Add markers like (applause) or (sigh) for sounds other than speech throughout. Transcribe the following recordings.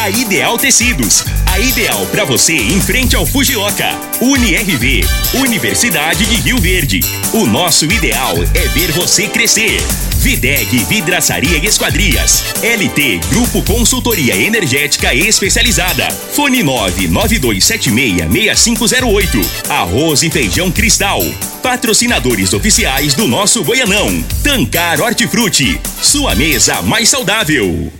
A Ideal Tecidos, a ideal para você em frente ao Fujioka. UniRV, Universidade de Rio Verde. O nosso ideal é ver você crescer. Videg Vidraçaria e Esquadrias. LT Grupo Consultoria Energética Especializada. Fone 992766508. Arroz e Feijão Cristal. Patrocinadores oficiais do nosso Goianão. Tancar Hortifruti. Sua mesa mais saudável.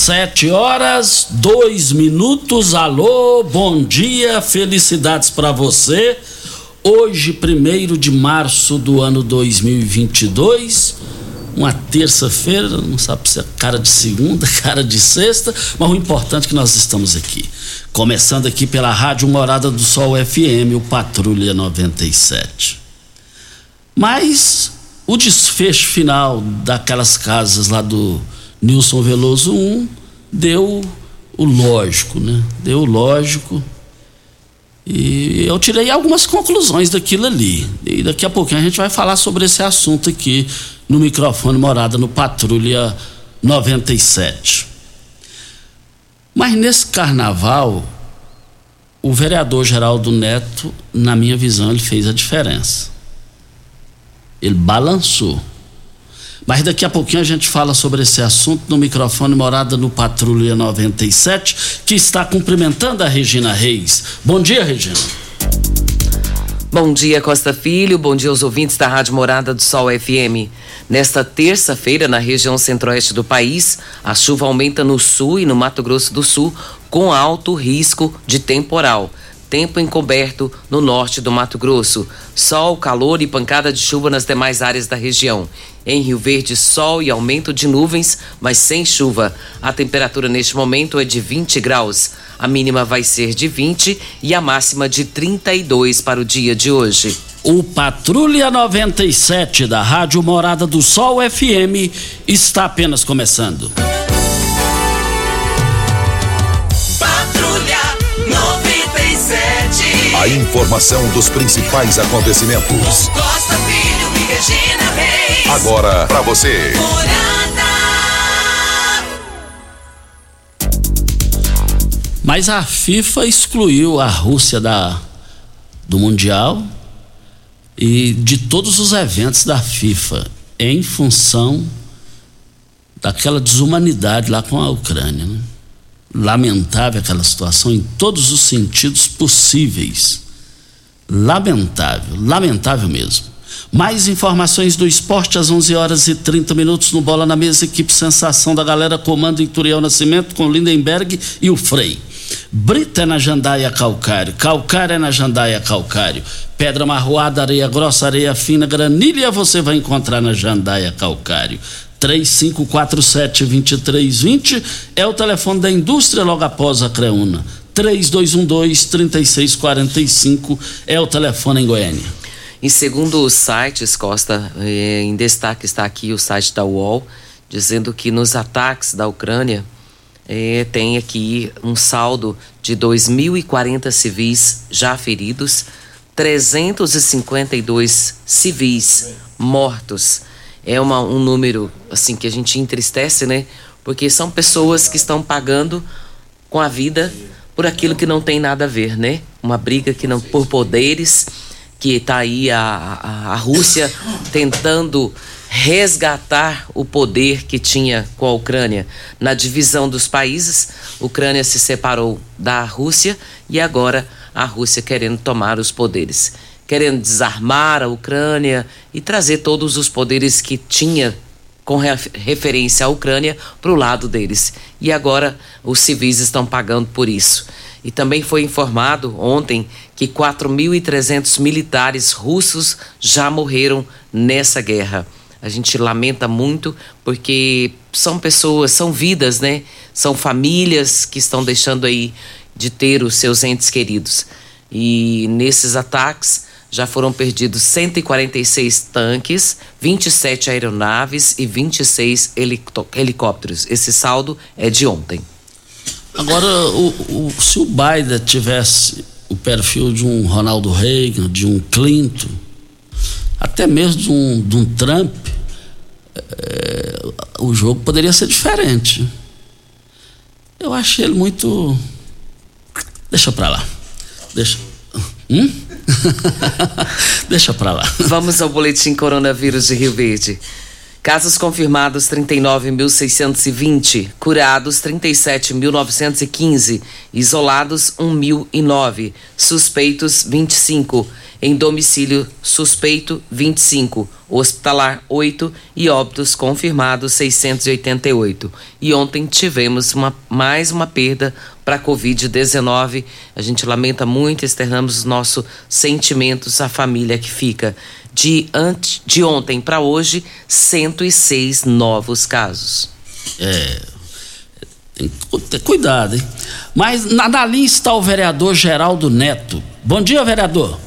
Sete horas, dois minutos. Alô, bom dia, felicidades para você. Hoje, primeiro de março do ano 2022, uma terça-feira, não sabe se é cara de segunda, (laughs) cara de sexta, mas o importante é que nós estamos aqui. Começando aqui pela Rádio Morada do Sol FM, o Patrulha 97. Mas o desfecho final daquelas casas lá do Nilson Veloso 1 deu o lógico, né? Deu o lógico. E eu tirei algumas conclusões daquilo ali. E daqui a pouquinho a gente vai falar sobre esse assunto aqui no microfone Morada no Patrulha 97. Mas nesse carnaval, o vereador Geraldo Neto, na minha visão, ele fez a diferença. Ele balançou. Mas daqui a pouquinho a gente fala sobre esse assunto no microfone Morada no Patrulha 97, que está cumprimentando a Regina Reis. Bom dia, Regina. Bom dia, Costa Filho. Bom dia aos ouvintes da Rádio Morada do Sol FM. Nesta terça-feira, na região centro-oeste do país, a chuva aumenta no sul e no Mato Grosso do Sul, com alto risco de temporal tempo encoberto no norte do Mato Grosso. Sol, calor e pancada de chuva nas demais áreas da região. Em Rio Verde, sol e aumento de nuvens, mas sem chuva. A temperatura neste momento é de 20 graus. A mínima vai ser de 20 e a máxima de 32 para o dia de hoje. O Patrulha 97 da Rádio Morada do Sol FM está apenas começando. A informação dos principais acontecimentos. Costa Filho e Regina Reis. Agora para você. Mas a FIFA excluiu a Rússia da, do Mundial e de todos os eventos da FIFA em função daquela desumanidade lá com a Ucrânia. Né? Lamentável aquela situação em todos os sentidos possíveis. Lamentável, lamentável mesmo. Mais informações do esporte às 11 horas e 30 minutos no Bola na Mesa, equipe Sensação da Galera, comando Ituriel Nascimento com Lindenberg e o Frei. Brita é na Jandaia Calcário, Calcário é na Jandaia Calcário, Pedra Marroada, Areia Grossa, Areia Fina, Granilha você vai encontrar na Jandaia Calcário. 3547-2320 é o telefone da indústria logo após a Creuna. 3212-3645 é o telefone em Goiânia. E segundo os sites, Costa, eh, em destaque está aqui o site da UOL, dizendo que nos ataques da Ucrânia eh, tem aqui um saldo de 2.040 civis já feridos, 352 civis mortos é uma, um número assim que a gente entristece, né? Porque são pessoas que estão pagando com a vida por aquilo que não tem nada a ver, né? Uma briga que não por poderes, que está aí a, a, a Rússia tentando resgatar o poder que tinha com a Ucrânia. Na divisão dos países, a Ucrânia se separou da Rússia e agora a Rússia querendo tomar os poderes, querendo desarmar a Ucrânia e trazer todos os poderes que tinha com referência à Ucrânia para o lado deles. E agora os civis estão pagando por isso. E também foi informado ontem que 4.300 militares russos já morreram nessa guerra. A gente lamenta muito porque são pessoas, são vidas, né? São famílias que estão deixando aí de ter os seus entes queridos. E nesses ataques já foram perdidos 146 tanques, 27 aeronaves e 26 helicópteros. Esse saldo é de ontem. Agora, o, o, se o Biden tivesse o perfil de um Ronaldo Reagan, de um Clinton, até mesmo de um, de um Trump, é, o jogo poderia ser diferente. Eu achei ele muito. Deixa pra lá. Deixa. Hum? (laughs) Deixa pra lá. Vamos ao boletim coronavírus de Rio Verde. Casos confirmados 39.620, curados 37.915, isolados 1.009, suspeitos 25, em domicílio suspeito 25, hospitalar 8 e óbitos confirmados 688. E ontem tivemos uma, mais uma perda para a Covid-19. A gente lamenta muito, externamos os nossos sentimentos à família que fica. De, ante, de ontem para hoje, 106 novos casos. É. Tem que ter cuidado, hein? Mas na, na linha está o vereador Geraldo Neto. Bom dia, vereador.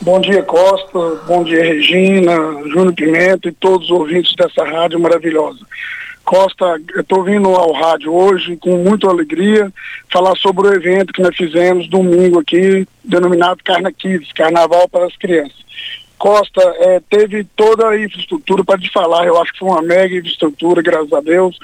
Bom dia, Costa. Bom dia, Regina, Júnior Pimenta e todos os ouvintes dessa rádio maravilhosa. Costa, estou vindo ao rádio hoje com muita alegria falar sobre o evento que nós fizemos domingo aqui, denominado Carna Kids, Carnaval para as Crianças. Costa é, teve toda a infraestrutura para te falar, eu acho que foi uma mega infraestrutura, graças a Deus.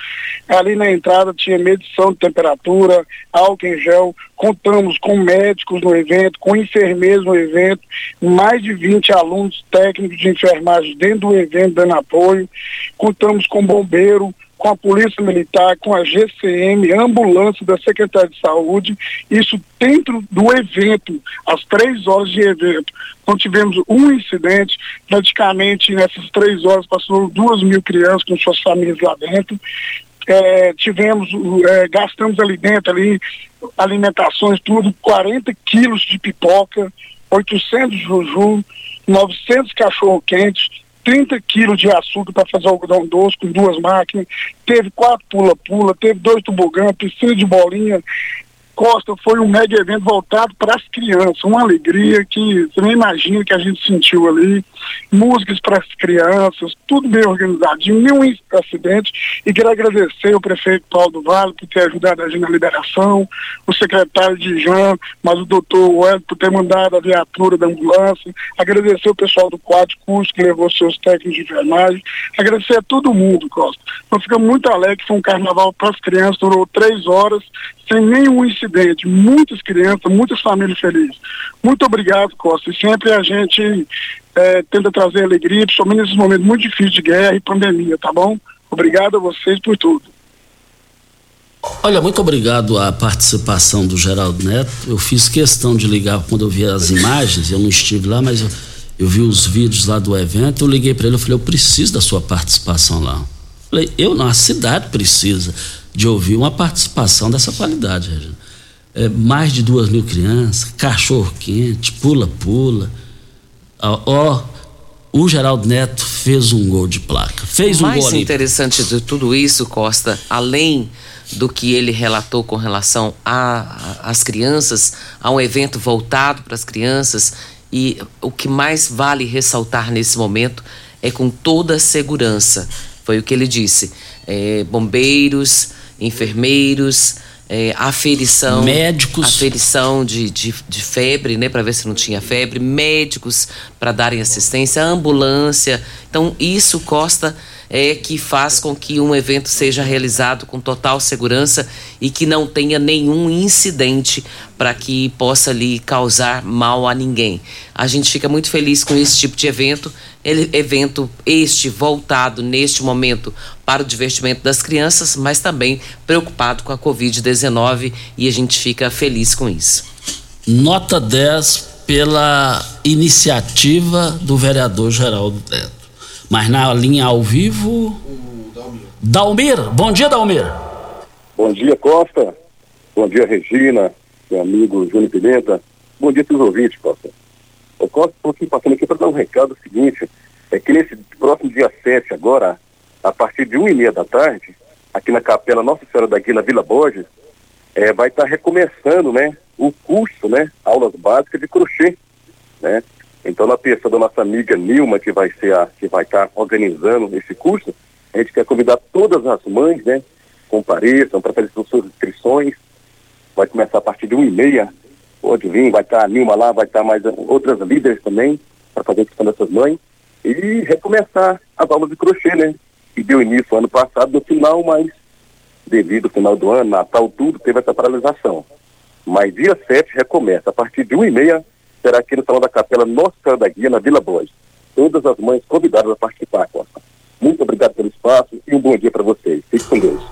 Ali na entrada tinha medição de temperatura, álcool em gel, contamos com médicos no evento, com enfermeiros no evento, mais de 20 alunos técnicos de enfermagem dentro do evento dando apoio, contamos com bombeiro, com a Polícia Militar, com a GCM, ambulância da Secretaria de Saúde, isso dentro do evento, às três horas de evento. Não tivemos um incidente, praticamente nessas três horas passou duas mil crianças com suas famílias lá dentro. É, tivemos, é, gastamos ali dentro, ali, alimentações, tudo, 40 quilos de pipoca, 800 juju, 900 cachorro-quentes, 30 quilos de açúcar para fazer algodão doce com duas máquinas, teve quatro pula-pula, teve dois tobogãs, piscina de bolinha, Costa foi um mega evento voltado para as crianças, uma alegria que você nem imagina que a gente sentiu ali, músicas para as crianças, tudo bem organizadinho, nenhum acidente, e quero agradecer o prefeito Paulo do Vale por ter ajudado a gente na liberação, o secretário de Jean, mas o doutor Wellington por ter mandado a viatura da ambulância, agradecer o pessoal do quadro curso que levou seus técnicos de enfermagem, agradecer a todo mundo, Costa. Nós ficamos muito alegres, foi um carnaval para as crianças, durou três horas, sem nenhum incidente, muitas crianças, muitas famílias felizes. Muito obrigado, Costa. E sempre a gente é, tenta trazer alegria, principalmente nesses momentos muito difíceis de guerra e pandemia, tá bom? Obrigado a vocês por tudo. Olha, muito obrigado à participação do Geraldo Neto. Eu fiz questão de ligar quando eu vi as imagens, eu não estive lá, mas eu, eu vi os vídeos lá do evento. Eu liguei para ele, eu falei, eu preciso da sua participação lá. Eu falei, eu não, a cidade precisa de ouvir uma participação dessa qualidade, Regina. É, mais de duas mil crianças, cachorro quente, pula-pula. Ó, ó, o Geraldo Neto fez um gol de placa. Fez um Mais gol ali. interessante de tudo isso, Costa, além do que ele relatou com relação às crianças, a um evento voltado para as crianças, e o que mais vale ressaltar nesse momento é com toda a segurança. Foi o que ele disse. É, bombeiros, enfermeiros, é, aferição. Médicos. Aferição de, de, de febre, né? Para ver se não tinha febre. Médicos para darem assistência. Ambulância. Então, isso, Costa, é que faz com que um evento seja realizado com total segurança e que não tenha nenhum incidente para que possa ali causar mal a ninguém. A gente fica muito feliz com esse tipo de evento, ele, evento este voltado neste momento para o divertimento das crianças, mas também preocupado com a Covid-19 e a gente fica feliz com isso. Nota 10 pela iniciativa do vereador Geraldo Neto. Mas na linha ao vivo. Dalmir. Bom dia, Dalmir. Bom dia, Costa. Bom dia, Regina, meu amigo Júnior Pimenta. Bom dia para ouvintes, Costa. O Costa, estou aqui passando aqui para dar um recado seguinte, é que nesse próximo dia 7 agora, a partir de uma e meia da tarde, aqui na Capela Nossa Senhora da Guia, Vila Borges, é, vai estar tá recomeçando, né, o curso, né, aulas básicas de crochê, né. Então, na pessoa da nossa amiga Nilma, que vai ser a que vai estar tá organizando esse curso, a gente quer convidar todas as mães, né, compareçam para fazer suas inscrições. Vai começar a partir de uma e meia. Pode vir, vai estar tá a Nilma lá, vai estar tá mais outras líderes também para fazer a inscrição dessas mães e recomeçar as aulas de crochê, né? Que deu início ano passado, no final, mas devido ao final do ano, Natal, tudo, teve essa paralisação. Mas dia 7 recomeça, a partir de 1 e meia, será aqui no Salão da Capela Nossa Senhora da Guia, na Vila Boas. Todas as mães convidadas a participar, Costa. Muito obrigado pelo espaço e um bom dia para vocês. Fique com Deus.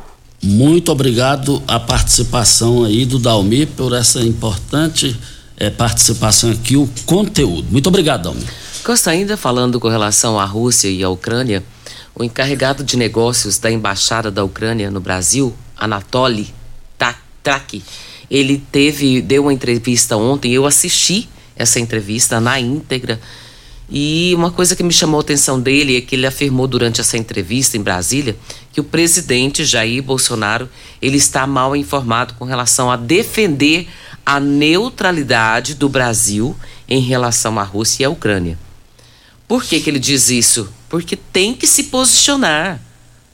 Muito obrigado a participação aí do Dalmi por essa importante é, participação aqui, o conteúdo. Muito obrigado, Dalmi. Costa, ainda falando com relação à Rússia e à Ucrânia, o encarregado de negócios da Embaixada da Ucrânia no Brasil, Anatoly Trak, ele teve, deu uma entrevista ontem, eu assisti essa entrevista na íntegra. E uma coisa que me chamou a atenção dele é que ele afirmou durante essa entrevista em Brasília que o presidente Jair Bolsonaro ele está mal informado com relação a defender a neutralidade do Brasil em relação à Rússia e à Ucrânia. Por que, que ele diz isso? Porque tem que se posicionar.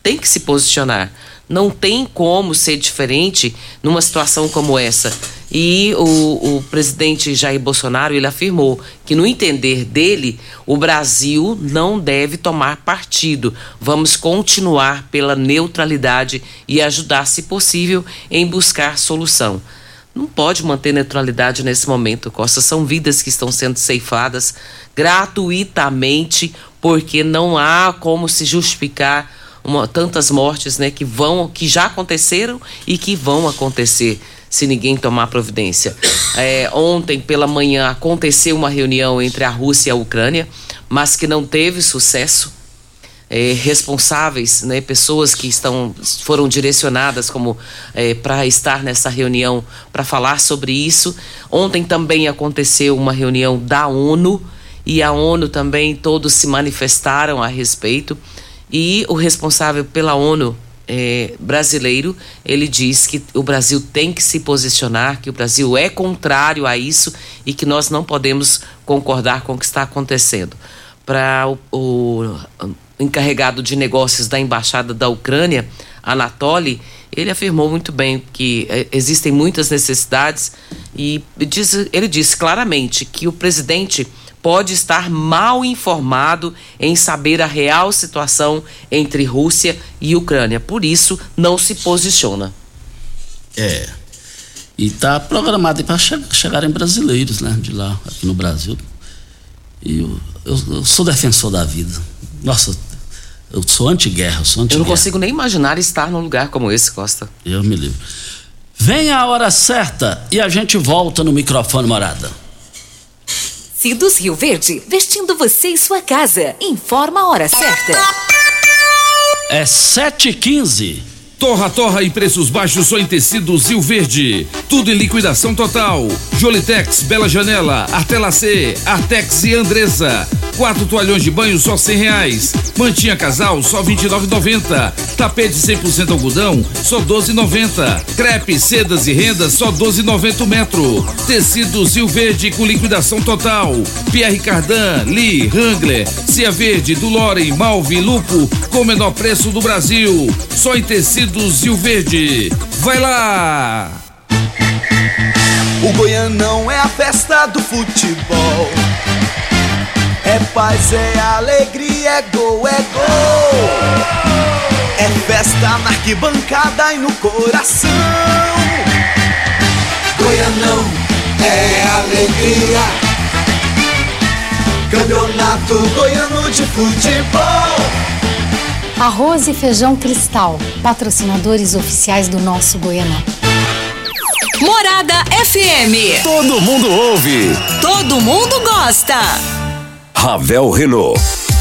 Tem que se posicionar. Não tem como ser diferente numa situação como essa. E o, o, presidente Jair Bolsonaro ele afirmou que, no entender dele, o Brasil não deve tomar partido. Vamos continuar pela neutralidade e ajudar, se possível, em buscar solução. Não pode manter neutralidade nesse momento, Costa. São vidas que estão sendo ceifadas gratuitamente, porque não há como se justificar uma, tantas mortes né, que vão, que já aconteceram e que vão acontecer se ninguém tomar providência. É, ontem pela manhã aconteceu uma reunião entre a Rússia e a Ucrânia, mas que não teve sucesso. É, responsáveis, né, pessoas que estão foram direcionadas como é, para estar nessa reunião para falar sobre isso. Ontem também aconteceu uma reunião da ONU e a ONU também todos se manifestaram a respeito. E o responsável pela ONU é, brasileiro, ele diz que o Brasil tem que se posicionar, que o Brasil é contrário a isso e que nós não podemos concordar com o que está acontecendo. Para o, o, encarregado de negócios da Embaixada da Ucrânia, Anatoly, ele afirmou muito bem que é, existem muitas necessidades e diz, ele disse claramente que o presidente pode estar mal informado em saber a real situação entre Rússia e Ucrânia. Por isso, não se posiciona. É. E está programado para che chegarem brasileiros, né, de lá, aqui no Brasil. E eu, eu, eu sou defensor da vida. Nossa, eu sou anti-guerra, sou anti-guerra. Eu não consigo nem imaginar estar num lugar como esse, Costa. Eu me livro. Vem a hora certa e a gente volta no microfone morada. Cidos Rio Verde, vestindo você e sua casa. Informa a hora certa. É 7h15. Torra Torra em preços baixos só em tecidos Rio Verde. Tudo em liquidação total. Jolitex, Bela Janela, Artelacê, Artex e Andressa. Quatro toalhões de banho só cem reais. Mantinha casal só vinte e nove noventa. Tapete 100% algodão só doze noventa. Crepe, sedas e rendas só doze noventa metro. Tecidos Rio Verde com liquidação total. Pierre Cardan, Lee, Wrangler, Cia Verde, Dulore, Malve, Lupo com menor preço do Brasil. Só em tecidos Rio Verde. Vai lá! O Goianão é a festa do futebol. É paz, é alegria, é gol, é gol. É festa na arquibancada e no coração. Goianão é alegria. Campeonato Goiano de Futebol. Arroz e Feijão Cristal, patrocinadores oficiais do nosso Goianão. Morada FM. Todo mundo ouve. Todo mundo gosta. Ravel Renault.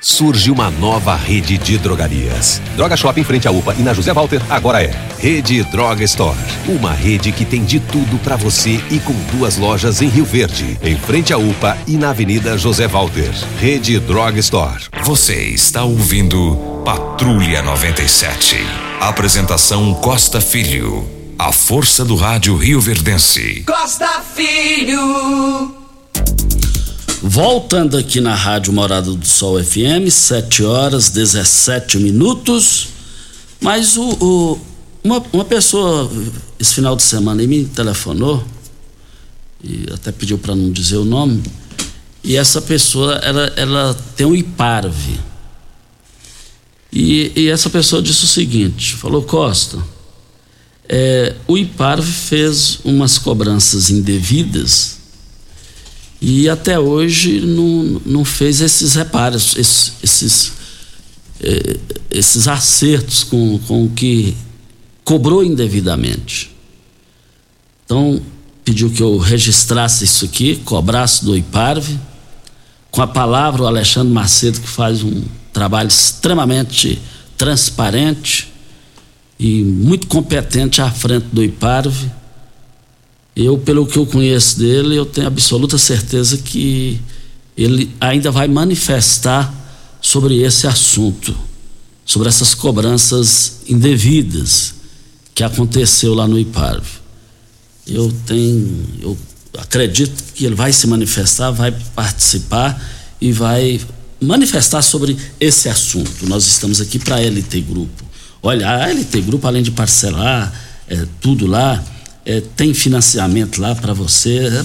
Surge uma nova rede de drogarias. Droga Shop em frente à UPA e na José Walter agora é Rede Droga Store. Uma rede que tem de tudo para você e com duas lojas em Rio Verde, em frente à UPA e na Avenida José Walter. Rede Droga Store. Você está ouvindo Patrulha 97. Apresentação Costa Filho. A força do rádio Rio Verdense. Costa Filho. Voltando aqui na Rádio Morada do Sol FM, 7 horas 17 minutos. Mas o, o- uma, uma pessoa esse final de semana me telefonou e até pediu para não dizer o nome. E essa pessoa ela, ela tem um IPARV. E, e essa pessoa disse o seguinte: falou, Costa, é, o IPARV fez umas cobranças indevidas e até hoje não, não fez esses reparos, esses, esses, eh, esses acertos com, com o que cobrou indevidamente. Então, pediu que eu registrasse isso aqui, cobrasse do IPARV, com a palavra o Alexandre Macedo, que faz um trabalho extremamente transparente e muito competente à frente do IPARV. Eu, pelo que eu conheço dele, eu tenho absoluta certeza que ele ainda vai manifestar sobre esse assunto, sobre essas cobranças indevidas que aconteceu lá no IPARV. Eu tenho, eu acredito que ele vai se manifestar, vai participar e vai manifestar sobre esse assunto. Nós estamos aqui para a LT Grupo. Olha, a LT Grupo, além de parcelar é, tudo lá, é, tem financiamento lá para você. É,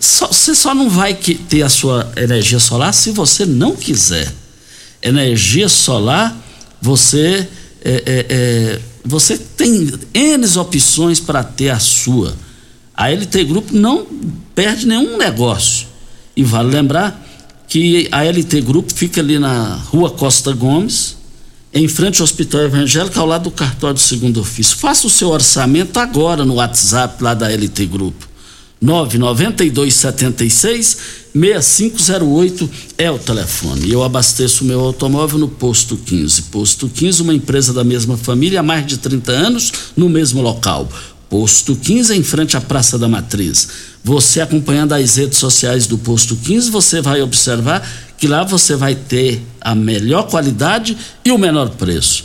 só- você só não vai ter a sua energia solar se você não quiser. Energia solar, você é, é, é, você tem N opções para ter a sua. A LT Grupo não perde nenhum negócio. E vale lembrar que a LT Grupo fica ali na rua Costa Gomes, em frente ao Hospital Evangélico, ao lado do cartório do segundo ofício. Faça o seu orçamento agora no WhatsApp lá da LT Grupo. 99276 6508 é o telefone. Eu abasteço o meu automóvel no Posto 15. Posto 15, uma empresa da mesma família há mais de 30 anos no mesmo local. Posto 15 em frente à Praça da Matriz. Você acompanhando as redes sociais do Posto 15, você vai observar que lá você vai ter a melhor qualidade e o menor preço.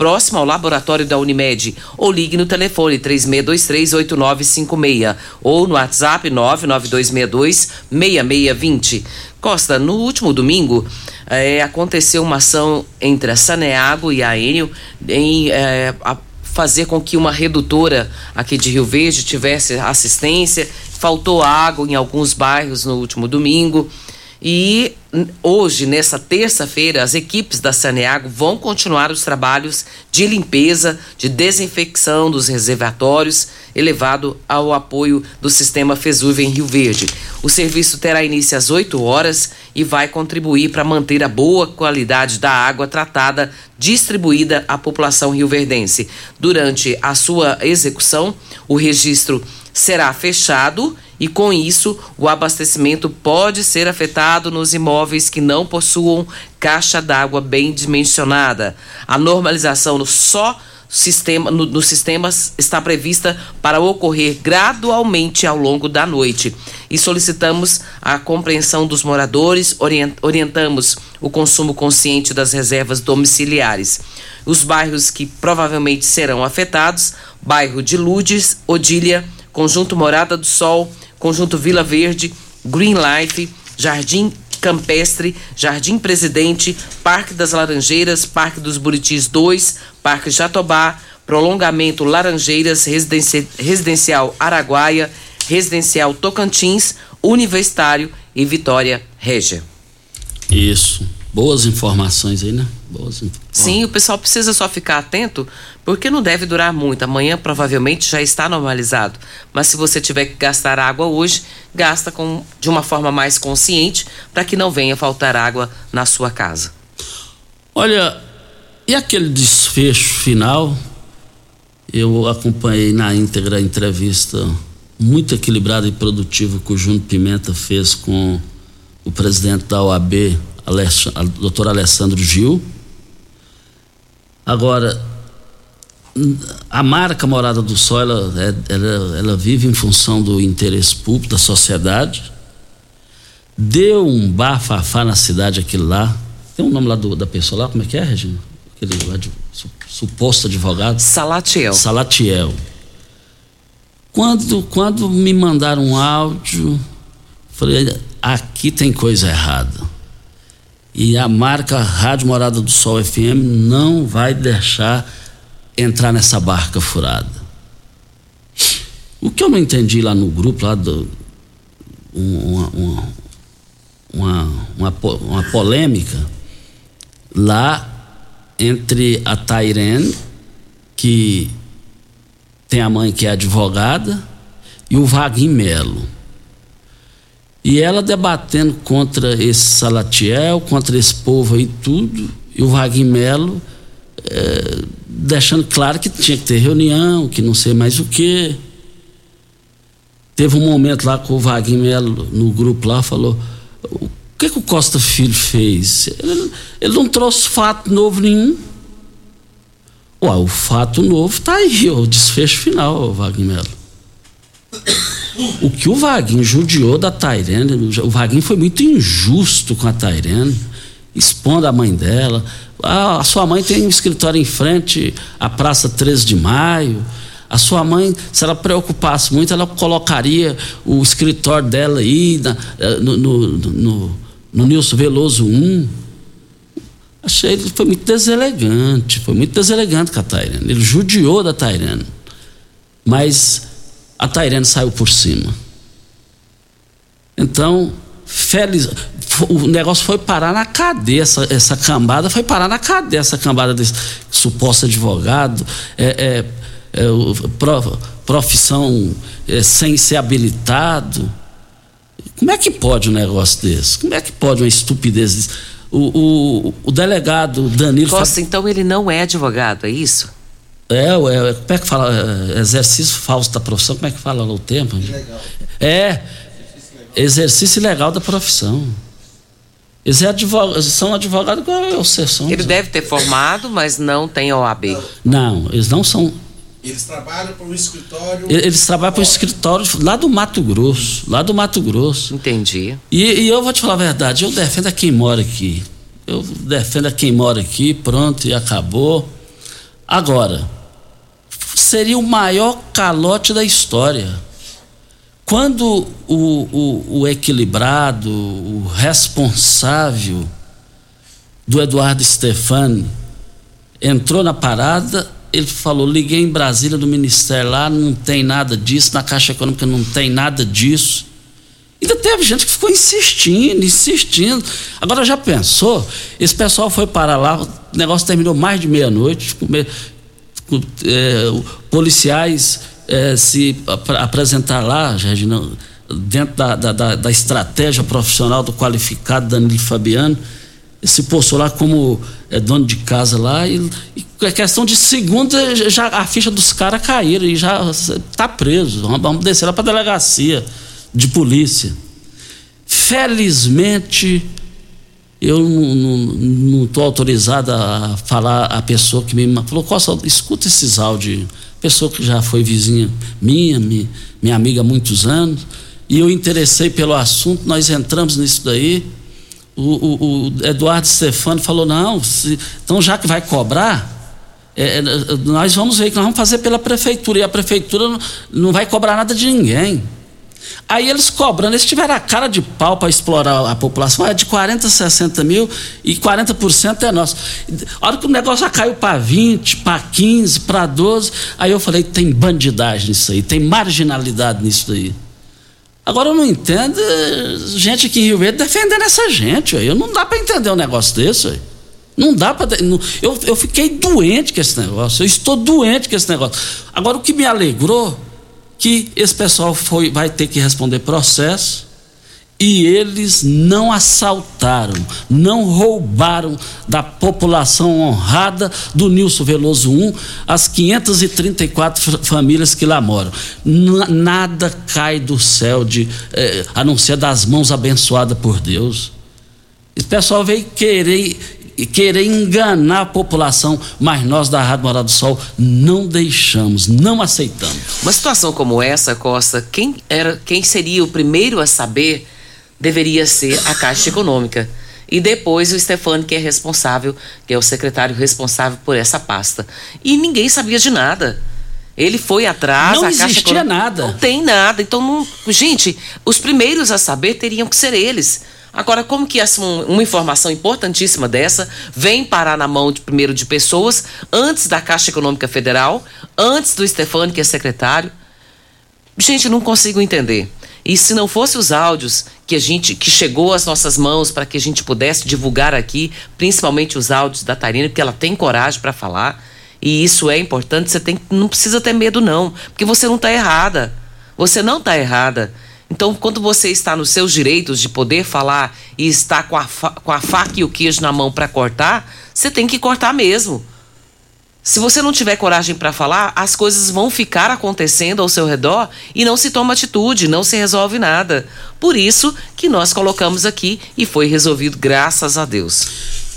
próximo ao laboratório da Unimed. Ou ligue no telefone 3623-8956 ou no WhatsApp 99262-6620. Costa, no último domingo eh, aconteceu uma ação entre a Saneago e a Enio em eh, a- fazer com que uma redutora aqui de Rio Verde tivesse assistência. Faltou água em alguns bairros no último domingo. E hoje, nessa terça-feira, as equipes da Saneago vão continuar os trabalhos de limpeza, de desinfecção dos reservatórios, elevado ao apoio do sistema Fesúvio em Rio Verde. O serviço terá início às 8 horas e vai contribuir para manter a boa qualidade da água tratada distribuída à população rioverdense. Durante a sua execução, o registro será fechado e, com isso, o abastecimento pode ser afetado nos imóveis que não possuam caixa d'água bem dimensionada. A normalização no só sistema, no, sistemas está prevista para ocorrer gradualmente ao longo da noite. E solicitamos a compreensão dos moradores, orient, orientamos o consumo consciente das reservas domiciliares. Os bairros que provavelmente serão afetados: bairro de Ludes, Odília, Conjunto Morada do Sol, Conjunto Vila Verde, Green Life, Jardim Campestre, Jardim Presidente, Parque das Laranjeiras, Parque dos Buritis 2, Parque Jatobá, Prolongamento Laranjeiras, Residenci Residencial Araguaia, Residencial Tocantins, Universitário e Vitória Régia. Isso. Boas informações aí, né? Sim, o pessoal precisa só ficar atento, porque não deve durar muito. Amanhã provavelmente já está normalizado. Mas se você tiver que gastar água hoje, gasta com, de uma forma mais consciente, para que não venha faltar água na sua casa. Olha, e aquele desfecho final? Eu acompanhei na íntegra a entrevista muito equilibrada e produtiva que o Júnior Pimenta fez com o presidente da OAB, a doutor Alessandro Gil. Agora, a marca Morada do Sol, ela, é, ela, ela vive em função do interesse público da sociedade. Deu um bafafá na cidade aquilo lá. Tem um nome lá do, da pessoa lá, como é que é, Regina? Aquele suposto advogado. Salatiel. Salatiel. Quando, quando me mandaram um áudio, falei, aqui tem coisa errada. E a marca Rádio Morada do Sol FM não vai deixar entrar nessa barca furada. O que eu não entendi lá no grupo, lá do. Uma, uma, uma, uma, uma polêmica lá entre a Tairene, que tem a mãe que é advogada, e o Vaguinho Melo. E ela debatendo contra esse Salatiel, contra esse povo aí tudo, e o Vaguinho Melo é, deixando claro que tinha que ter reunião, que não sei mais o que. Teve um momento lá com o Vaguinho Melo no grupo lá, falou: o que, que o Costa Filho fez? Ele, ele não trouxe fato novo nenhum. Ué, o fato novo está aí, o desfecho final, Vaguinho Melo. O que o Vaguinho judiou da Tairene, o Vaguinho foi muito injusto com a Tairene, expondo a mãe dela. A sua mãe tem um escritório em frente à Praça 13 de Maio. A sua mãe, se ela preocupasse muito, ela colocaria o escritório dela aí na, eh, no, no, no, no Nilson Veloso 1. Achei ele foi muito deselegante, foi muito deselegante com a Tairene. Ele judiou da Tairene. Mas a Tairene saiu por cima. Então, feliz, o negócio foi parar na cadeia, essa, essa cambada foi parar na cadeia, essa cambada desse suposto advogado, é, é, é profissão é, sem ser habilitado. Como é que pode um negócio desse? Como é que pode uma estupidez desse? O, o, o delegado Danilo. Costa, então ele não é advogado, é isso? É, é, como é que fala? É, exercício falso da profissão, como é que fala no tempo? Legal. É, exercício ilegal da profissão. Eles é advogado, são advogados igual eu, são. Ele deve ter formado, mas não tem OAB. Não, eles não são. Eles trabalham para um escritório. Eles trabalham para um escritório lá do Mato Grosso. Lá do Mato Grosso. Entendi. E, e eu vou te falar a verdade, eu defendo a quem mora aqui. Eu defendo a quem mora aqui, pronto, e acabou. Agora, seria o maior calote da história. Quando o, o, o equilibrado, o responsável do Eduardo Stefani entrou na parada, ele falou: liguei em Brasília do Ministério lá, não tem nada disso, na Caixa Econômica não tem nada disso. Ainda teve gente que ficou insistindo, insistindo. Agora já pensou? Esse pessoal foi para lá, o negócio terminou mais de meia-noite, é, policiais é, se ap apresentar lá, dentro da, da, da, estratégia profissional do qualificado Danilo Fabiano, se postou lá como é, dono de casa lá e, e é questão de segunda já a ficha dos caras caíram e já tá preso. Vamos, vamos descer lá para delegacia de polícia. Felizmente eu não estou autorizado a falar a pessoa que me falou, Costa, escuta esses áudios. Pessoa que já foi vizinha minha, minha, minha amiga há muitos anos, e eu interessei pelo assunto, nós entramos nisso daí. O, o, o Eduardo Stefano falou: não, se, então já que vai cobrar, é, é, nós vamos ver que nós vamos fazer pela prefeitura, e a prefeitura não, não vai cobrar nada de ninguém. Aí eles cobrando, eles tiveram a cara de pau para explorar a população, é de 40, 60 mil e 40% é nosso. A hora que o negócio já caiu para 20, para 15, para 12, aí eu falei: tem bandidagem nisso aí, tem marginalidade nisso aí. Agora eu não entendo eh, gente aqui em Rio Verde defendendo essa gente. Eu não dá para entender um negócio desse. Aí. Não dá para. Eu, eu fiquei doente com esse negócio. Eu estou doente com esse negócio. Agora o que me alegrou que esse pessoal foi, vai ter que responder processo e eles não assaltaram, não roubaram da população honrada do Nilson Veloso 1 as 534 famílias que lá moram. nada cai do céu de eh, a não ser das mãos abençoadas por Deus. Esse pessoal veio querer querer enganar a população, mas nós da Rádio Morada do Sol não deixamos, não aceitamos. Uma situação como essa, Costa, quem era, quem seria o primeiro a saber deveria ser a Caixa Econômica. E depois o Stefano, que é responsável, que é o secretário responsável por essa pasta. E ninguém sabia de nada. Ele foi atrás. Não existia nada. Não tem nada. Então, não... gente, os primeiros a saber teriam que ser eles. Agora, como que essa, uma informação importantíssima dessa vem parar na mão de, primeiro de pessoas antes da Caixa Econômica Federal, antes do Stefani, que é secretário? Gente, não consigo entender. E se não fosse os áudios que a gente que chegou às nossas mãos para que a gente pudesse divulgar aqui, principalmente os áudios da Tarina, porque ela tem coragem para falar, e isso é importante, você tem não precisa ter medo não, porque você não está errada. Você não está errada. Então, quando você está nos seus direitos de poder falar e está com a, com a faca e o queijo na mão para cortar, você tem que cortar mesmo. Se você não tiver coragem para falar, as coisas vão ficar acontecendo ao seu redor e não se toma atitude, não se resolve nada. Por isso que nós colocamos aqui e foi resolvido, graças a Deus.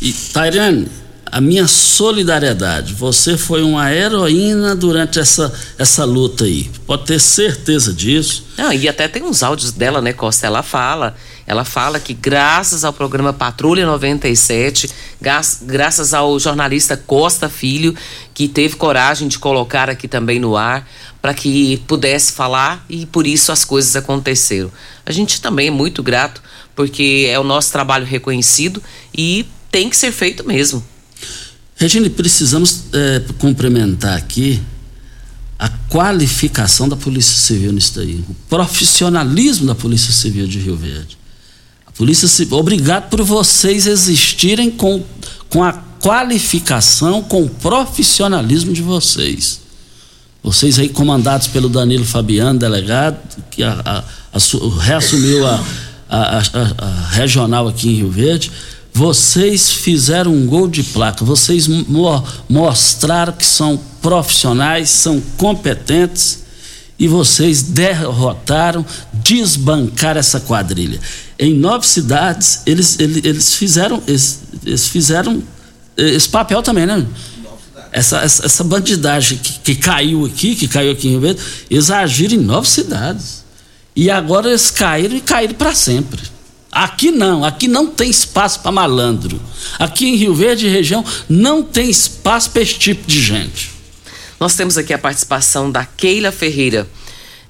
E Tairane, a minha solidariedade. Você foi uma heroína durante essa, essa luta aí. Pode ter certeza disso. Não, e até tem uns áudios dela, né, Costa? Ela fala. Ela fala que graças ao programa Patrulha 97, graças ao jornalista Costa Filho, que teve coragem de colocar aqui também no ar, para que pudesse falar e por isso as coisas aconteceram. A gente também é muito grato, porque é o nosso trabalho reconhecido e tem que ser feito mesmo. Regine, precisamos é, complementar aqui a qualificação da Polícia Civil nisso daí, o profissionalismo da Polícia Civil de Rio Verde. A Polícia Civil, obrigado por vocês existirem com, com a qualificação, com o profissionalismo de vocês. Vocês aí comandados pelo Danilo Fabiano, delegado, que a, a, a, reassumiu a regional aqui em Rio Verde vocês fizeram um gol de placa, vocês mo mostraram que são profissionais, são competentes e vocês derrotaram, desbancaram essa quadrilha. Em nove cidades, eles, eles, eles fizeram, eles, eles, fizeram esse papel também, né? Essa, essa, essa bandidagem que, que, caiu aqui, que caiu aqui em Rio Verde, eles agiram em nove cidades. E agora eles caíram e caíram para sempre. Aqui não, aqui não tem espaço para malandro. Aqui em Rio Verde região não tem espaço para esse tipo de gente. Nós temos aqui a participação da Keila Ferreira.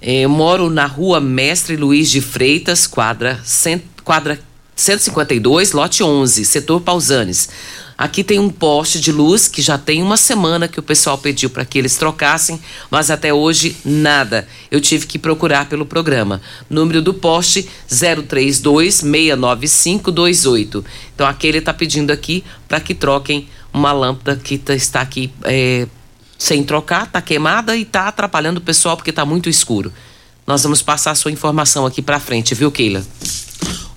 É, eu moro na rua Mestre Luiz de Freitas, quadra, cent, quadra 152, lote 11, setor Pausanes. Aqui tem um poste de luz que já tem uma semana que o pessoal pediu para que eles trocassem, mas até hoje nada. Eu tive que procurar pelo programa. Número do poste 032 69528. Então aquele está pedindo aqui para que troquem uma lâmpada que tá, está aqui é, sem trocar, está queimada e está atrapalhando o pessoal porque está muito escuro. Nós vamos passar a sua informação aqui para frente, viu, Keila?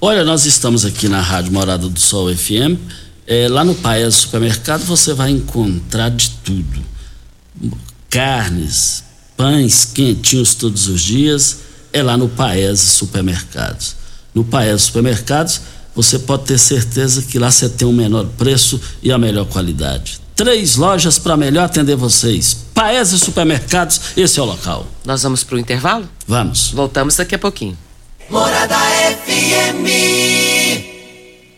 Olha, nós estamos aqui na Rádio Morada do Sol FM. É, lá no Paes Supermercado você vai encontrar de tudo: carnes, pães quentinhos todos os dias. É lá no Paes Supermercados. No Paes Supermercados você pode ter certeza que lá você tem o menor preço e a melhor qualidade. Três lojas para melhor atender vocês. Paese Supermercados, esse é o local. Nós vamos para o intervalo? Vamos. Voltamos daqui a pouquinho. Morada FM.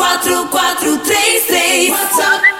4433 WhatsApp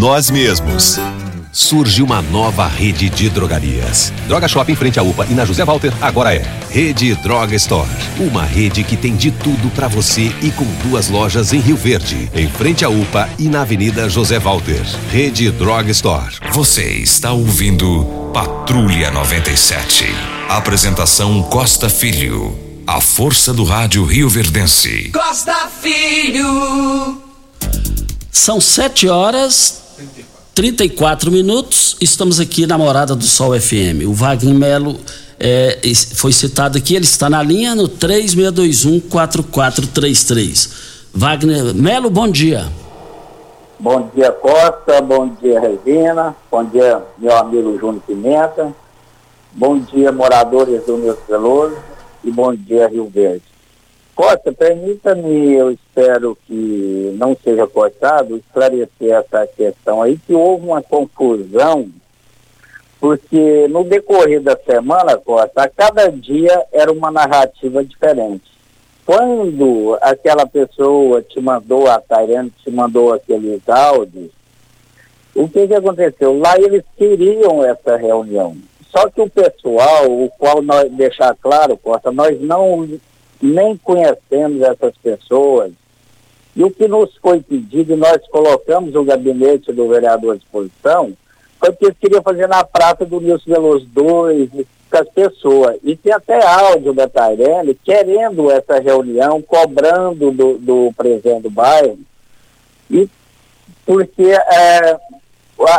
nós mesmos. Surge uma nova rede de drogarias. Droga Shop em frente à UPA e na José Walter agora é Rede Droga Store. Uma rede que tem de tudo para você e com duas lojas em Rio Verde, em frente à UPA e na Avenida José Walter. Rede Droga Store. Você está ouvindo Patrulha 97. Apresentação Costa Filho. A força do rádio Rio Verdense. Costa Filho. São sete horas 34 minutos. Estamos aqui na Morada do Sol FM. O Wagner Melo é, foi citado aqui, ele está na linha no 3621-4433. Wagner Melo, bom dia. Bom dia, Costa. Bom dia, Regina. Bom dia, meu amigo Júnior Pimenta. Bom dia, moradores do meu Veloso. E bom dia, Rio Verde. Costa, permita-me, eu espero que não seja cortado, esclarecer essa questão aí, que houve uma confusão, porque no decorrer da semana, Costa, a cada dia era uma narrativa diferente. Quando aquela pessoa te mandou, a Tairane te mandou aqueles áudios, o que, que aconteceu? Lá eles queriam essa reunião. Só que o pessoal, o qual nós deixar claro, Costa, nós não nem conhecemos essas pessoas. E o que nos foi pedido, nós colocamos o gabinete do vereador à disposição, foi porque eles queriam fazer na prata do Nilson Veloso 2, com as pessoas. E tem até áudio da Tairene querendo essa reunião, cobrando do, do presidente do bairro, e porque é,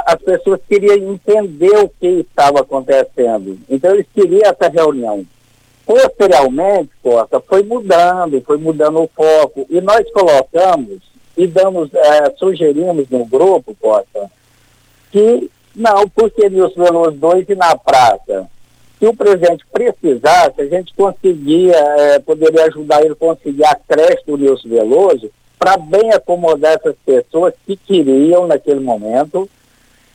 as pessoas queriam entender o que estava acontecendo. Então eles queriam essa reunião. Posteriormente, Costa, foi mudando, foi mudando o foco. E nós colocamos e damos, eh, sugerimos no grupo, Costa, que não, porque Nilson Veloso 2 e na praça, se o presidente precisasse, a gente conseguia, eh, poderia ajudar ele a conseguir a creche do Nilson Veloso para bem acomodar essas pessoas que queriam, naquele momento,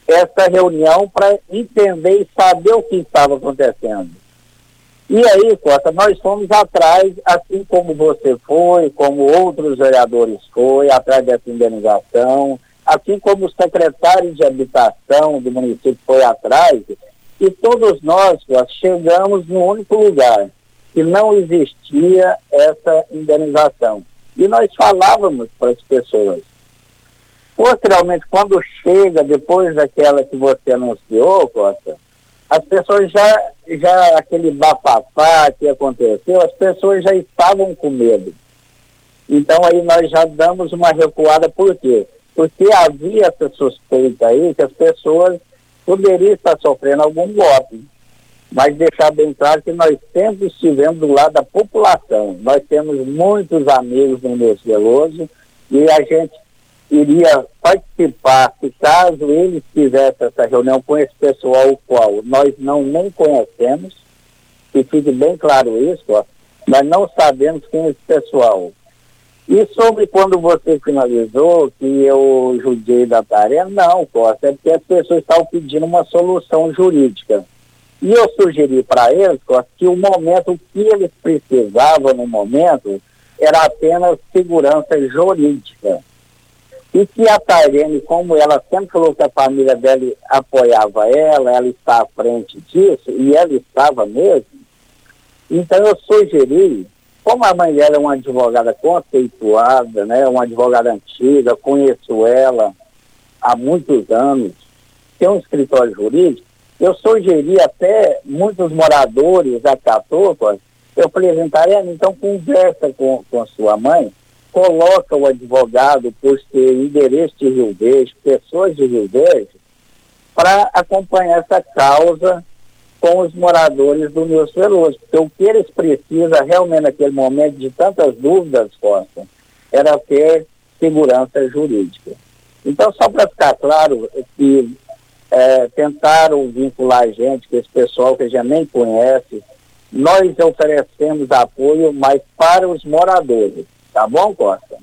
essa reunião para entender e saber o que estava acontecendo. E aí, Costa, nós fomos atrás, assim como você foi, como outros vereadores foi, atrás dessa indenização, assim como o secretário de habitação do município foi atrás, e todos nós Costa, chegamos no único lugar, que não existia essa indenização. E nós falávamos para as pessoas. Posteriormente, quando chega, depois daquela que você anunciou, Costa, as pessoas já, já aquele bafafá que aconteceu, as pessoas já estavam com medo. Então aí nós já damos uma recuada, por quê? Porque havia essa suspeita aí que as pessoas poderiam estar sofrendo algum golpe. Mas deixar bem claro que nós sempre estivemos do lado da população. Nós temos muitos amigos no Nilson Veloso e a gente iria participar, se caso eles fizessem essa reunião com esse pessoal, o qual nós não nem conhecemos, que fique bem claro isso, ó, nós não sabemos quem é esse pessoal. E sobre quando você finalizou que eu judiei da tarefa, não, Costa, é porque as pessoas estavam pedindo uma solução jurídica. E eu sugeri para eles, Costa, que o momento que eles precisavam no momento era apenas segurança jurídica. E que a Tairene, como ela sempre falou que a família dela apoiava ela, ela está à frente disso, e ela estava mesmo, então eu sugeri, como a mãe dela é uma advogada conceituada, né, uma advogada antiga, conheço ela há muitos anos, tem um escritório jurídico, eu sugeri até muitos moradores da Catopa, eu falei, Tairene, então conversa com, com sua mãe, coloca o advogado por ter endereço de Rio Verde, pessoas de Rio Verde, para acompanhar essa causa com os moradores do Nilson Veloso. Porque o que eles precisam realmente naquele momento de tantas dúvidas, Costa, era ter segurança jurídica. Então, só para ficar claro que é, tentaram vincular a gente, que esse pessoal que a gente nem conhece, nós oferecemos apoio, mas para os moradores. Tá bom, Costa?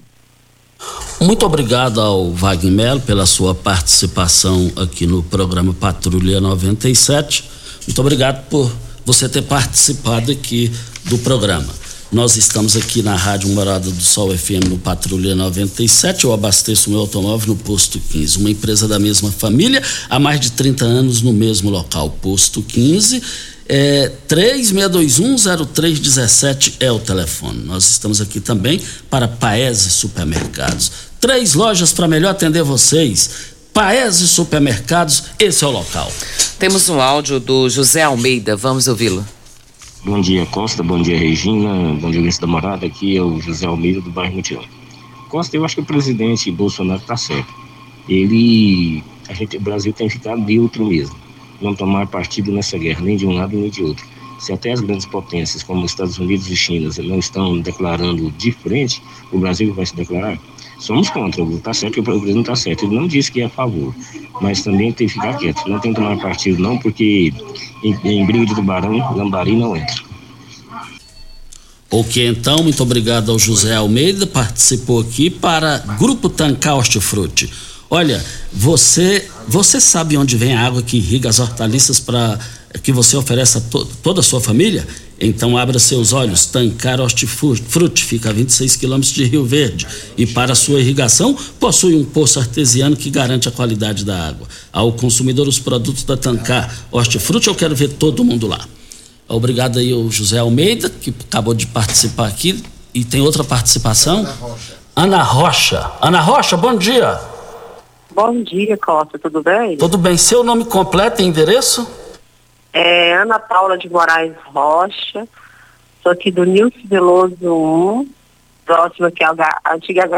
Muito obrigado ao Wagner Melo pela sua participação aqui no programa Patrulha 97. Muito obrigado por você ter participado aqui do programa. Nós estamos aqui na Rádio Morada do Sol FM no Patrulha 97. Eu abasteço meu automóvel no Posto 15, uma empresa da mesma família há mais de 30 anos no mesmo local. Posto 15 é, 36210317 é o telefone. Nós estamos aqui também para Paese Supermercados. Três lojas para melhor atender vocês. Paese Supermercados, esse é o local. Temos um áudio do José Almeida, vamos ouvi-lo. Bom dia, Costa. Bom dia, Regina. Bom dia, Luiz da Morada. Aqui é o José Almeida, do bairro Mutirão. Costa, eu acho que o presidente Bolsonaro está certo. Ele. A gente, o Brasil tem ficado neutro mesmo. Não tomar partido nessa guerra, nem de um lado nem de outro. Se até as grandes potências, como os Estados Unidos e China, não estão declarando de frente, o Brasil vai se declarar? Somos contra, está certo que o presidente está certo. Ele não disse que é a favor, mas também tem que ficar quieto. Não tem que tomar partido, não, porque em, em briga de tubarão, lambari não entra. Ok, então, muito obrigado ao José Almeida, participou aqui para Grupo Tancar Hortifruti. Olha, você você sabe onde vem a água que irriga as hortaliças para que você ofereça a to, toda a sua família? Então abra seus olhos, Tancar Hortifruti fica a 26 quilômetros de Rio Verde e para sua irrigação possui um poço artesiano que garante a qualidade da água. Ao consumidor os produtos da Tancar Hortifruti, eu quero ver todo mundo lá. Obrigado aí ao José Almeida, que acabou de participar aqui. E tem outra participação? Ana Rocha. Ana Rocha, Ana Rocha bom dia. Bom dia, Costa, tudo bem? Tudo bem. Seu nome completo e endereço? É Ana Paula de Moraes Rocha, sou aqui do Nilce Veloso 1, próximo aqui ao antiga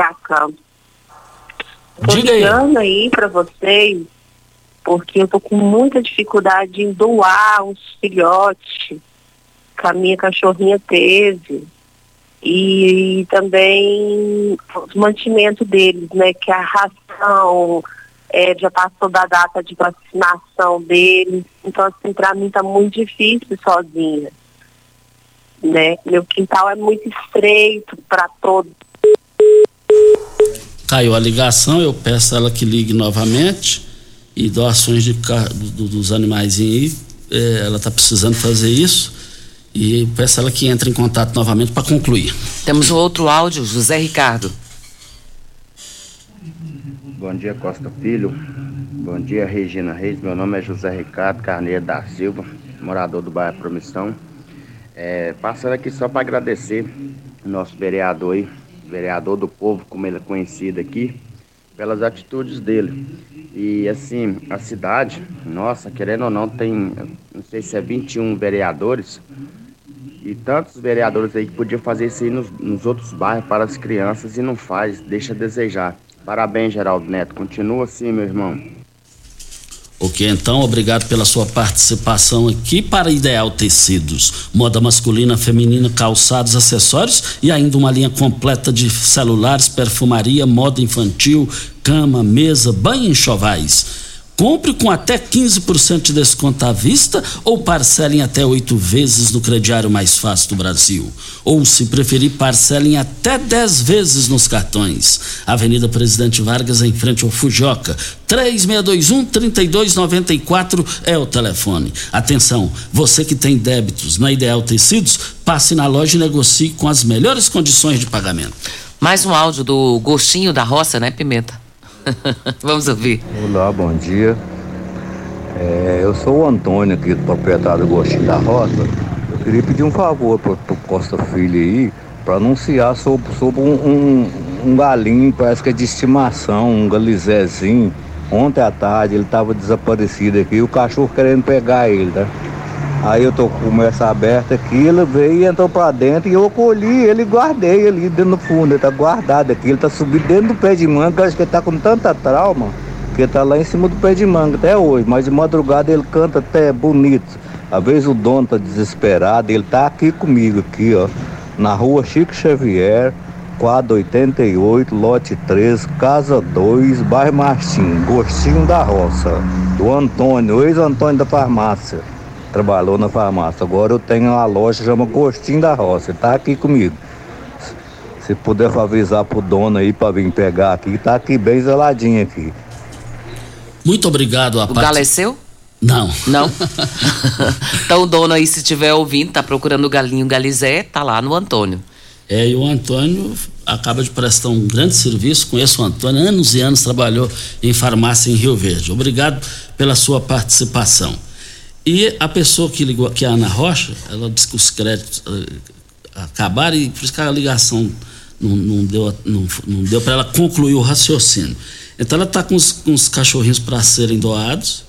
Diga aí. ligando aí para vocês porque eu tô com muita dificuldade em doar os filhotes que a minha cachorrinha teve. E também os mantimentos deles, né? Que a ração é, já passou da data de vacinação deles. Então, assim, para mim tá muito difícil sozinha. Né? Meu quintal é muito estreito para todos. Caiu a ligação, eu peço a ela que ligue novamente e doações de, do- dos animais aí. é, ela está precisando fazer isso e peço a ela que entre em contato novamente para concluir. Temos um outro áudio, José Ricardo. Bom dia, Costa Filho. Bom dia, Regina Reis. Meu nome é José Ricardo Carneiro da Silva, morador do bairro Promissão. É, passando aqui só para agradecer o nosso vereador aí, vereador do povo, como ele é conhecido aqui, pelas atitudes dele. E assim, a cidade, nossa, querendo ou não, tem, não sei se é 21 vereadores, e tantos vereadores aí que podiam fazer isso aí nos, nos outros bairros para as crianças e não faz, deixa a desejar. Parabéns, Geraldo Neto. Continua assim, meu irmão. Ok, então, obrigado pela sua participação aqui para Ideal Tecidos. Moda masculina, feminina, calçados, acessórios e ainda uma linha completa de celulares, perfumaria, moda infantil, cama, mesa, banho e enxovais. Compre com até 15% de desconto à vista ou parcele em até oito vezes no crediário mais fácil do Brasil. Ou, se preferir, parcele em até 10 vezes nos cartões. Avenida Presidente Vargas, em frente ao Fujoca. 3621-3294 é o telefone. Atenção, você que tem débitos na Ideal Tecidos, passe na loja e negocie com as melhores condições de pagamento. Mais um áudio do Gostinho da Roça, né, Pimenta? (laughs) Vamos ouvir. Olá, bom dia. É, eu sou o Antônio aqui, do proprietário do Gostinho da Roça. Eu queria pedir um favor pro, pro Costa Filho aí, para anunciar sobre, sobre um, um, um galinho, parece que é de estimação, um galizézinho. Ontem à tarde ele estava desaparecido aqui, o cachorro querendo pegar ele, tá? Aí eu tô com comércio aberto aqui, ele veio e entrou pra dentro e eu colhi ele guardei ali dentro do fundo, ele tá guardado aqui, ele tá subindo dentro do pé de manga, acho que ele tá com tanta trauma, que ele tá lá em cima do pé de manga até hoje, mas de madrugada ele canta até bonito. Às vezes o dono tá desesperado, ele tá aqui comigo aqui, ó, na rua Chico Xavier, quadro 88, lote 13, casa 2, bairro Martim, Gostinho da Roça, do Antônio, ex-Antônio da farmácia trabalhou na farmácia. Agora eu tenho uma loja chama Gostinho da Roça. Ele tá aqui comigo. Se puder avisar pro dono aí para vir pegar aqui, tá aqui bem zeladinho aqui. Muito obrigado a O é? Não. Não? (laughs) então o dono aí, se estiver ouvindo, tá procurando o galinho Galizé, tá lá no Antônio. É, e o Antônio acaba de prestar um grande serviço. Conheço o Antônio, anos e anos trabalhou em farmácia em Rio Verde. Obrigado pela sua participação. E a pessoa que ligou aqui, a Ana Rocha, ela disse que os créditos eh, acabaram e por isso que a ligação não, não deu, não, não deu para ela concluir o raciocínio. Então ela está com, com os cachorrinhos para serem doados.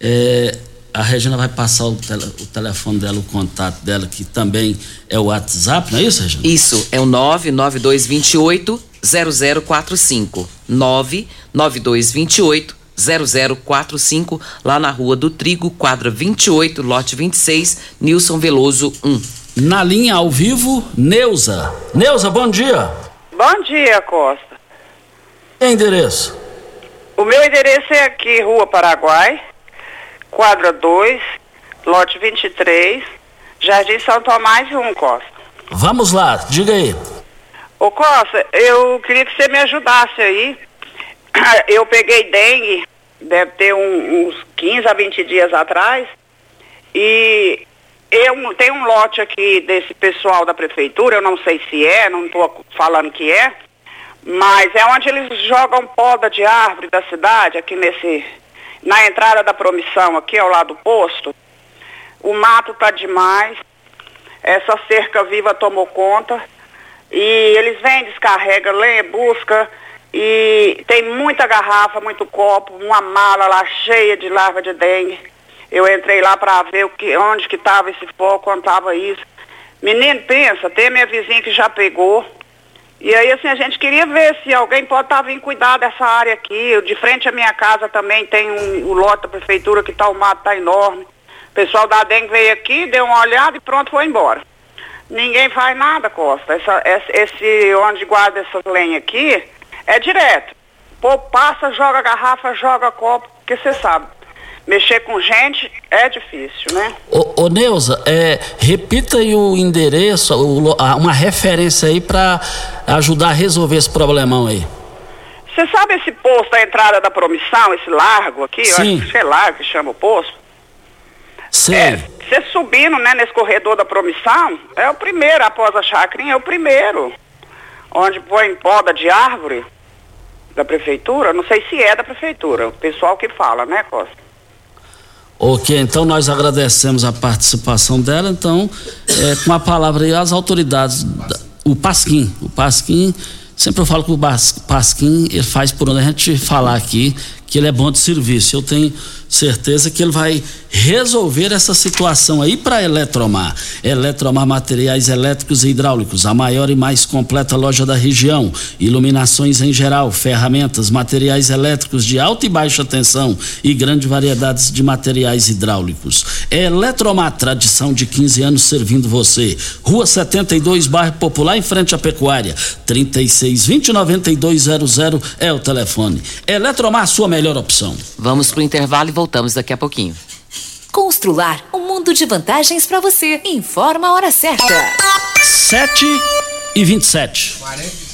É, a Regina vai passar o, tele- o telefone dela, o contato dela, que também é o WhatsApp, não é isso, Regina? Isso, é o 99228 0045. 99228 0045, lá na Rua do Trigo, quadra 28, lote 26, Nilson Veloso 1. Na linha ao vivo, Neuza. Neuza, bom dia. Bom dia, Costa. Que endereço? O meu endereço é aqui, Rua Paraguai, quadra 2, lote 23, Jardim São Tomás 1, Costa. Vamos lá, diga aí. Ô Costa, eu queria que você me ajudasse aí. (coughs) Eu peguei dengue, deve ter um- uns 15 a 20 dias atrás, e eu, tem um lote aqui desse pessoal da prefeitura, eu não sei se é, não estou falando que é, mas é onde eles jogam poda de árvore da cidade, aqui nesse, na entrada da promissão, aqui ao lado do posto. O mato tá demais, essa cerca viva tomou conta, e eles vêm, descarrega, lê, busca, e tem muita garrafa, muito copo, uma mala lá cheia de larva de dengue. Eu entrei lá para ver o que, onde que estava esse foco, onde estava isso. Menino, pensa, tem minha vizinha que já pegou, E aí, assim, a gente queria ver se alguém pode estar vindo cuidar dessa área aqui. De frente à minha casa também tem um, o lote da prefeitura que tá, o mato tá enorme. O pessoal da dengue veio aqui, deu uma olhada e pronto, foi embora. Ninguém faz nada, Costa. Essa, esse, esse onde guarda essa lenha aqui é direto. Pô, passa, joga garrafa, joga copo, porque você sabe. Mexer com gente é difícil, né? Ô, ô Neuza, é, repita aí o endereço, o uma referência aí pra ajudar a resolver esse problemão aí. Você sabe esse posto da entrada da promissão, esse largo aqui? Eu Sim. acho que é largo que chama o posto. Sei. Você subindo, né, nesse corredor da promissão, é o primeiro, após a chacrinha, é o primeiro. Onde põe poda de árvore da prefeitura, não sei se é da prefeitura, o pessoal que fala, né, Costa? Ok, então nós agradecemos a participação dela. Então, é, com a palavra aí, as autoridades, da- o Pasquim. O Pasquim, sempre eu falo que o Pasquim, ele faz por onde a gente falar aqui, que ele é bom de serviço. Eu tenho certeza que ele vai resolver essa situação aí para Eletromar. Eletromar Materiais Elétricos e Hidráulicos, a maior e mais completa loja da região. Iluminações em geral, ferramentas, materiais elétricos de alta e baixa tensão e grande variedades de materiais hidráulicos. Eletromar, tradição de 15 anos servindo você. Rua 72, bairro Popular, em frente à Pecuária. 3620 9200 é o telefone. Eletromar, sua melhor opção. Vamos pro intervalo voltamos daqui a pouquinho. Constrular um mundo de vantagens para você. Informa a hora certa. 7 e 27. 40.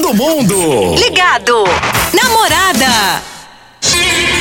Todo mundo Ligado. Namorada.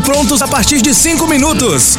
prontos a partir de 5 minutos.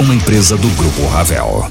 uma empresa do Grupo Ravel.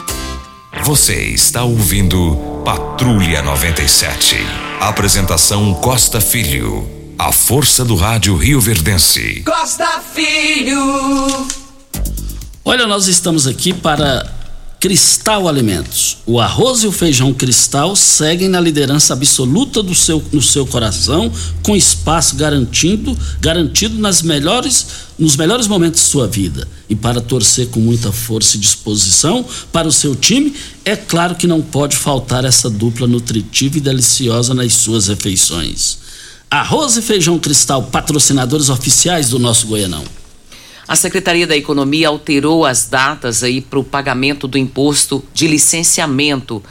Você está ouvindo Patrulha 97. Apresentação Costa Filho. A força do rádio Rio Verdense. Costa Filho. Olha, nós estamos aqui para Cristal Alimentos. O arroz e o feijão Cristal seguem na liderança absoluta do seu, no seu coração, com espaço garantido, garantido nas melhores, nos melhores momentos de sua vida. E para torcer com muita força e disposição para o seu time, é claro que não pode faltar essa dupla nutritiva e deliciosa nas suas refeições. Arroz e feijão Cristal, patrocinadores oficiais do nosso Goianão. A Secretaria da Economia alterou as datas aí para o pagamento do imposto de licenciamento.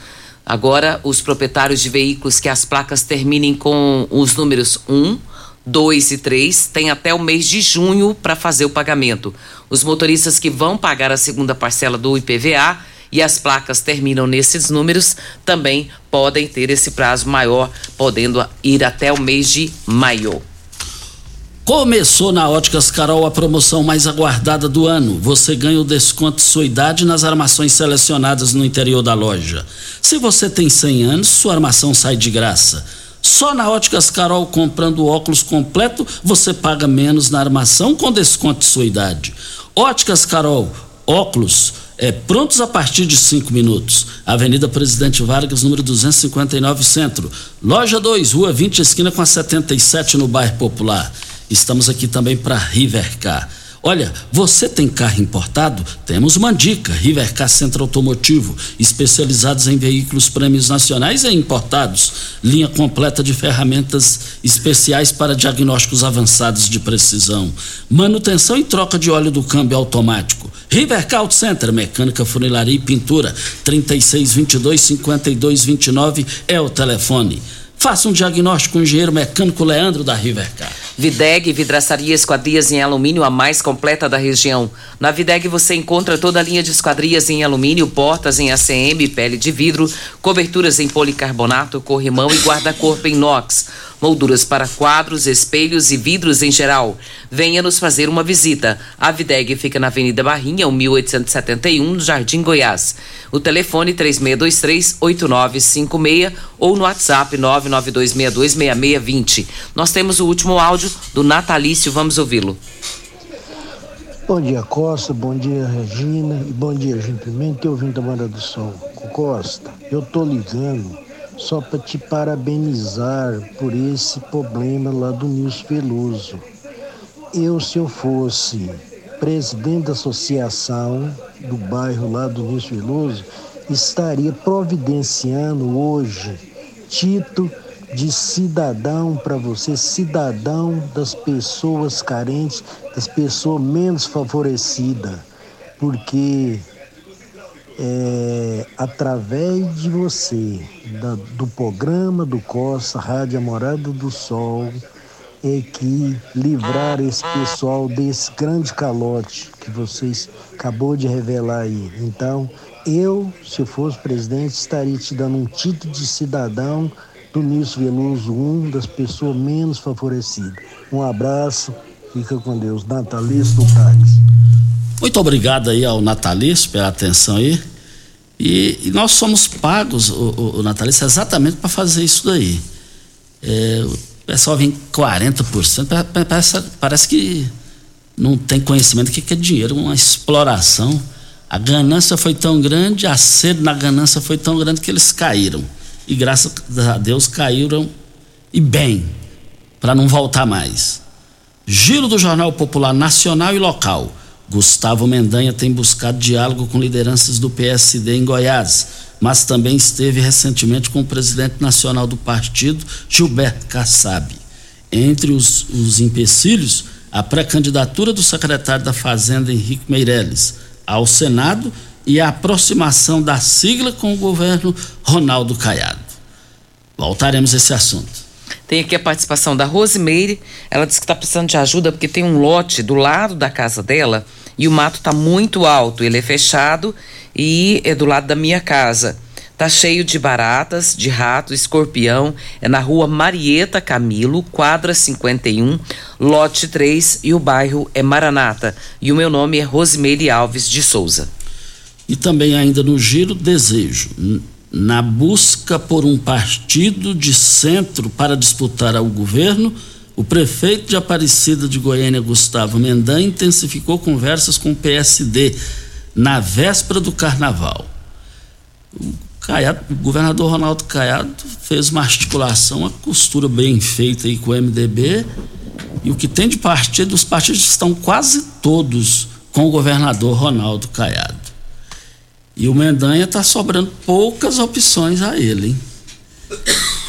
Agora, os proprietários de veículos que as placas terminem com os números 1, 2 e 3 têm até o mês de junho para fazer o pagamento. Os motoristas que vão pagar a segunda parcela do IPVA e as placas terminam nesses números também podem ter esse prazo maior, podendo ir até o mês de maio. Começou na Óticas Carol a promoção mais aguardada do ano. Você ganha o desconto de sua idade nas armações selecionadas no interior da loja. Se você tem 100 anos, sua armação sai de graça. Só na Óticas Carol, comprando óculos completo, você paga menos na armação com desconto de sua idade. Óticas Carol, óculos é, prontos a partir de 5 minutos. Avenida Presidente Vargas, número 259, Centro. Loja 2, Rua 20, esquina com a 77, no bairro Popular. Estamos aqui também para Rivercar. Olha, você tem carro importado? Temos uma dica: Rivercar Centro Automotivo, especializados em veículos prêmios nacionais e importados. Linha completa de ferramentas especiais para diagnósticos avançados de precisão. Manutenção e troca de óleo do câmbio automático. Rivercar Auto Center, mecânica, funilaria e pintura. 3622 5229 é o telefone. Faça um diagnóstico com o engenheiro mecânico Leandro da Rivercar. Videg Vidraçaria Esquadrias em Alumínio, a mais completa da região. Na Videg você encontra toda a linha de esquadrias em alumínio, portas em ACM, pele de vidro, coberturas em policarbonato, corrimão e guarda-corpo em inox, molduras para quadros, espelhos e vidros em geral. Venha nos fazer uma visita. A Videg fica na Avenida Barrinha, 1871, no Jardim Goiás. O telefone 3623-8956 ou no WhatsApp 992626620. Nós temos o último áudio do Natalício, vamos ouvi-lo. Bom dia, Costa. Bom dia, Regina. E bom dia, e ouvindo da Mara do Sol. Costa, eu tô ligando só para te parabenizar por esse problema lá do Nilson Veloso. Eu, se eu fosse presidente da associação do bairro lá do Nilson Veloso, estaria providenciando hoje título de cidadão para você, cidadão das pessoas carentes, das pessoas menos favorecidas, porque é, através de você, da, do programa do Costa, Rádio Morada do Sol, é que livrar esse pessoal desse grande calote que vocês acabou de revelar aí. Então, eu, se eu fosse presidente, estaria te dando um título de cidadão do Nilson Veloso, um das pessoas menos favorecidas. Um abraço, fica com Deus. Natalício do Táxi. Muito obrigado aí ao Natalício pela atenção aí. E, e nós somos pagos, o, o, o Natalício, exatamente para fazer isso daí. É, pessoal vem 40%, parece, parece que não tem conhecimento do que, é dinheiro, uma exploração. A ganância foi tão grande, a sede na ganância foi tão grande que eles caíram e graças a Deus caíram e bem, para não voltar mais. Giro do Jornal Popular Nacional e Local. Gustavo Mendanha tem buscado diálogo com lideranças do PSD em Goiás, mas também esteve recentemente com o presidente nacional do partido, Gilberto Kassab. Entre os, os empecilhos, a pré-candidatura do secretário da Fazenda, Henrique Meirelles, ao Senado e a aproximação da sigla com o governo Ronaldo Caiado. Voltaremos a esse assunto. Tem aqui a participação da Rosemeire. Ela disse que está precisando de ajuda porque tem um lote do lado da casa dela e o mato está muito alto. Ele é fechado e é do lado da minha casa. Tá cheio de baratas, de rato, escorpião. É na rua Marieta Camilo, quadra 51, lote 3 e o bairro é Maranata. E o meu nome é Rosimeire Alves de Souza. E também ainda no giro desejo. Na busca por um partido de centro para disputar ao governo, o prefeito de Aparecida de Goiânia, Gustavo Mendan, intensificou conversas com o PSD na véspera do carnaval. O, Caiado, o governador Ronaldo Caiado fez uma articulação, uma costura bem feita aí com o MDB. E o que tem de partido, os partidos estão quase todos com o governador Ronaldo Caiado. E o Mendanha está sobrando poucas opções a ele, hein?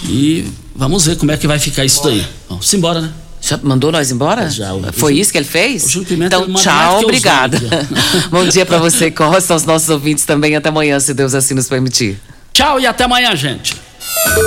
E vamos ver como é que vai ficar isso daí. Vamos embora, né? Já mandou nós embora? Já. Foi isso que ele fez? Então, mais tchau, obrigada. homens, (laughs) Bom dia para você, Costa, aos nossos ouvintes também. Até amanhã, se Deus assim nos permitir. Tchau e até amanhã, gente.